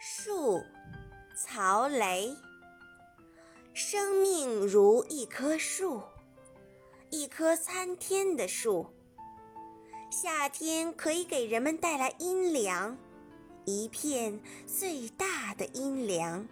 树曹雷生命如一棵树，一棵参天的树。夏天可以给人们带来阴凉，一片最大的阴凉。